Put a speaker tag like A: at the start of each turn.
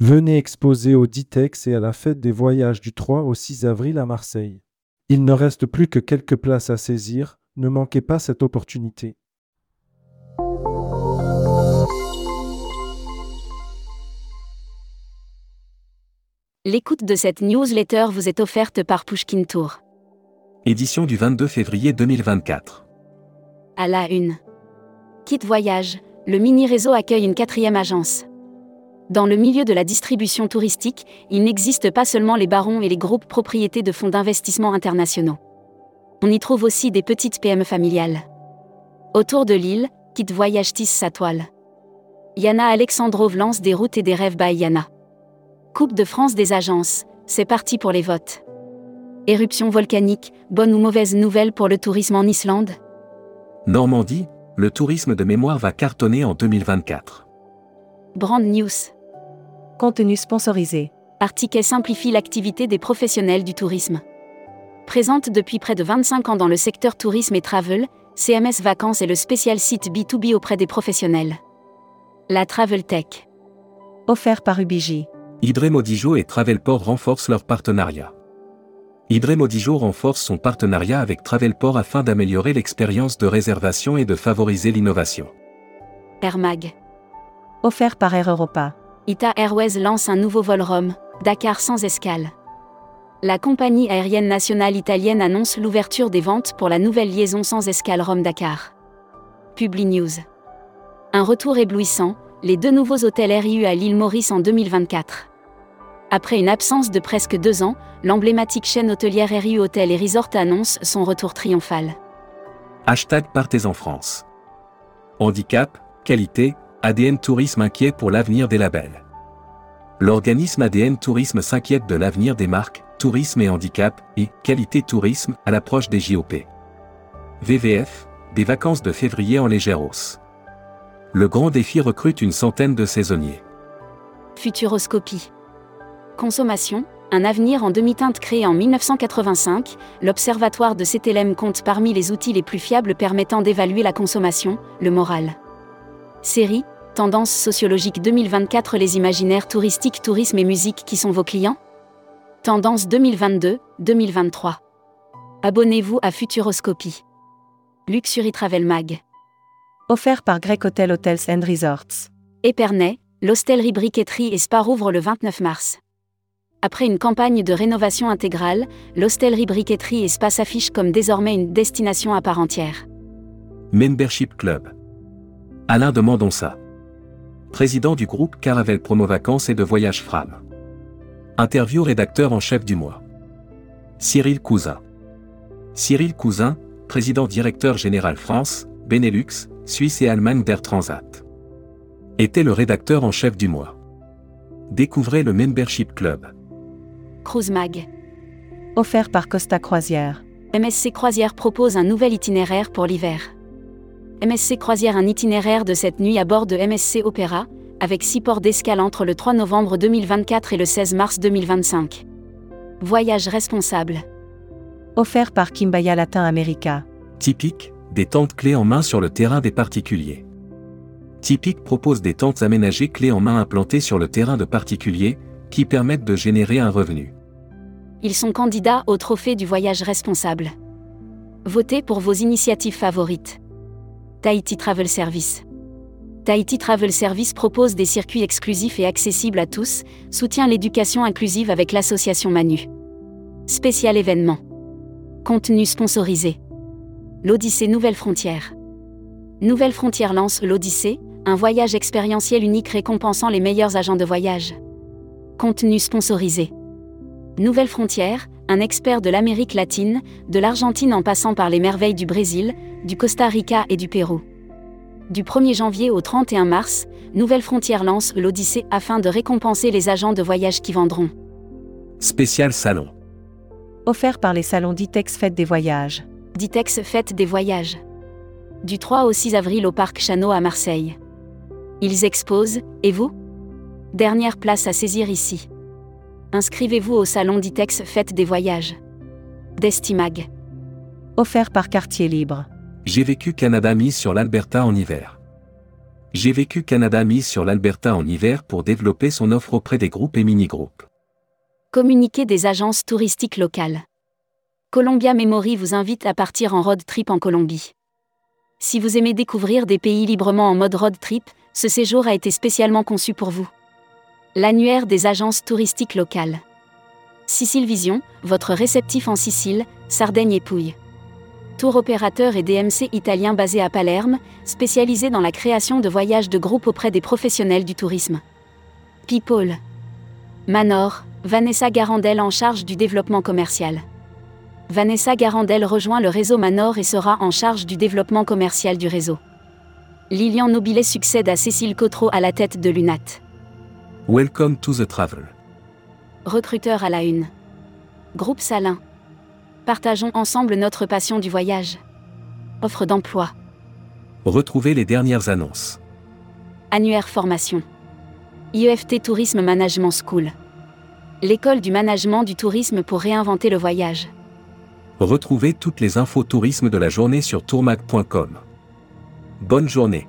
A: Venez exposer au Ditex et à la fête des voyages du 3 au 6 avril à Marseille. Il ne reste plus que quelques places à saisir, ne manquez pas cette opportunité.
B: L'écoute de cette newsletter vous est offerte par Pushkin Tour.
C: Édition du 22 février 2024.
B: À la une. Kit Voyage, le mini-réseau accueille une quatrième agence. Dans le milieu de la distribution touristique, il n'existe pas seulement les barons et les groupes propriétés de fonds d'investissement internationaux. On y trouve aussi des petites PME familiales. Autour de l'île, Kit Voyage tisse sa toile. Yana Alexandrov lance des routes et des rêves by Yana. Coupe de France des agences, c'est parti pour les votes. Éruption volcanique, bonne ou mauvaise nouvelle pour le tourisme en Islande?
C: Normandie, le tourisme de mémoire va cartonner en 2024.
B: Brand News.
D: Contenu sponsorisé.
B: Artiquet simplifie l'activité des professionnels du tourisme. Présente depuis près de 25 ans dans le secteur tourisme et travel, CMS Vacances est le spécial site B2B auprès des professionnels. La Travel Tech.
D: Offert par Ubiji.
C: Hydré-Modijo et Travelport renforcent leur partenariat. Hydré-Modijo renforce son partenariat avec Travelport afin d'améliorer l'expérience de réservation et de favoriser l'innovation.
B: Air Mag.
D: Offert par Air Europa.
B: Ita Airways lance un nouveau vol Rome, Dakar sans escale. La compagnie aérienne nationale italienne annonce l'ouverture des ventes pour la nouvelle liaison sans escale Rome-Dakar. Publi News. Un retour éblouissant, les deux nouveaux hôtels RIU à l'île Maurice en 2024. Après une absence de presque deux ans, l'emblématique chaîne hôtelière RIU Hôtel et Resort annonce son retour triomphal.
C: Hashtag Partez en France. Handicap, qualité, ADN Tourisme inquiet pour l'avenir des labels. L'organisme ADN Tourisme s'inquiète de l'avenir des marques, tourisme et handicap, et qualité tourisme à l'approche des JOP. VVF, des vacances de février en légère hausse. Le grand défi recrute une centaine de saisonniers.
B: Futuroscopie. Consommation, un avenir en demi-teinte créé en 1985, l'Observatoire de CTLM compte parmi les outils les plus fiables permettant d'évaluer la consommation, le moral. Série, Tendance sociologique 2024 Les imaginaires touristiques, tourisme et musique qui sont vos clients Tendance 2022-2023. Abonnez-vous à Futuroscopie. Luxury Travel Mag.
D: Offert par Grec Hotel Hotels and Resorts.
B: Épernay, l'hostellerie briqueterie et spa rouvre le 29 mars. Après une campagne de rénovation intégrale, l'hostellerie briqueterie et spa s'affiche comme désormais une destination à part entière.
C: Membership Club. Alain de Mendonça. Président du groupe Caravel Promo Vacances et de Voyage Fram. Interview rédacteur en chef du mois. Cyril Cousin. Cyril Cousin, président directeur général France, Benelux, Suisse et Allemagne d'Air Transat. Était le rédacteur en chef du mois. Découvrez le Membership Club.
B: Cruise Mag.
D: Offert par Costa Croisière.
B: MSC Croisière propose un nouvel itinéraire pour l'hiver. MSC Croisière un itinéraire de cette nuit à bord de MSC Opéra, avec six ports d'escale entre le 3 novembre 2024 et le 16 mars 2025. Voyage responsable.
D: Offert par Kimbaya Latin America.
C: Typique, des tentes clés en main sur le terrain des particuliers. Typique propose des tentes aménagées clés en main implantées sur le terrain de particuliers, qui permettent de générer un revenu.
B: Ils sont candidats au trophée du voyage responsable. Votez pour vos initiatives favorites. Tahiti Travel Service. Tahiti Travel Service propose des circuits exclusifs et accessibles à tous, soutient l'éducation inclusive avec l'association Manu. Spécial événement. Contenu sponsorisé. L'Odyssée Nouvelle Frontière. Nouvelle Frontière lance l'Odyssée, un voyage expérientiel unique récompensant les meilleurs agents de voyage. Contenu sponsorisé. Nouvelle Frontière, un expert de l'Amérique latine, de l'Argentine en passant par les merveilles du Brésil, du Costa Rica et du Pérou. Du 1er janvier au 31 mars, Nouvelle Frontière lance l'Odyssée afin de récompenser les agents de voyage qui vendront.
C: Spécial salon.
D: Offert par les salons Ditex Fête des Voyages.
B: Ditex Fête des Voyages. Du 3 au 6 avril au Parc Chano à Marseille. Ils exposent, et vous? Dernière place à saisir ici. Inscrivez-vous au salon Ditex Fête des Voyages. Destimag.
D: Offert par Quartier Libre.
C: J'ai vécu Canada mise sur l'Alberta en hiver. J'ai vécu Canada mise sur l'Alberta en hiver pour développer son offre auprès des groupes et mini-groupes.
B: Communiqué des agences touristiques locales. Columbia Memory vous invite à partir en road trip en Colombie. Si vous aimez découvrir des pays librement en mode road trip, ce séjour a été spécialement conçu pour vous. L'annuaire des agences touristiques locales. Sicile Vision, votre réceptif en Sicile, Sardaigne et Pouille. Tour opérateur et DMC italien basé à Palerme, spécialisé dans la création de voyages de groupe auprès des professionnels du tourisme. People. Manor, Vanessa Garandel en charge du développement commercial. Vanessa Garandel rejoint le réseau Manor et sera en charge du développement commercial du réseau. Lilian Nobilet succède à Cécile Cotreau à la tête de l'UNAT.
C: Welcome to the travel.
B: Recruteur à la une. Groupe Salin. Partageons ensemble notre passion du voyage. Offre d'emploi.
C: Retrouvez les dernières annonces.
B: Annuaire formation. IEFT Tourisme Management School. L'école du management du tourisme pour réinventer le voyage.
C: Retrouvez toutes les infos tourisme de la journée sur tourmag.com. Bonne journée.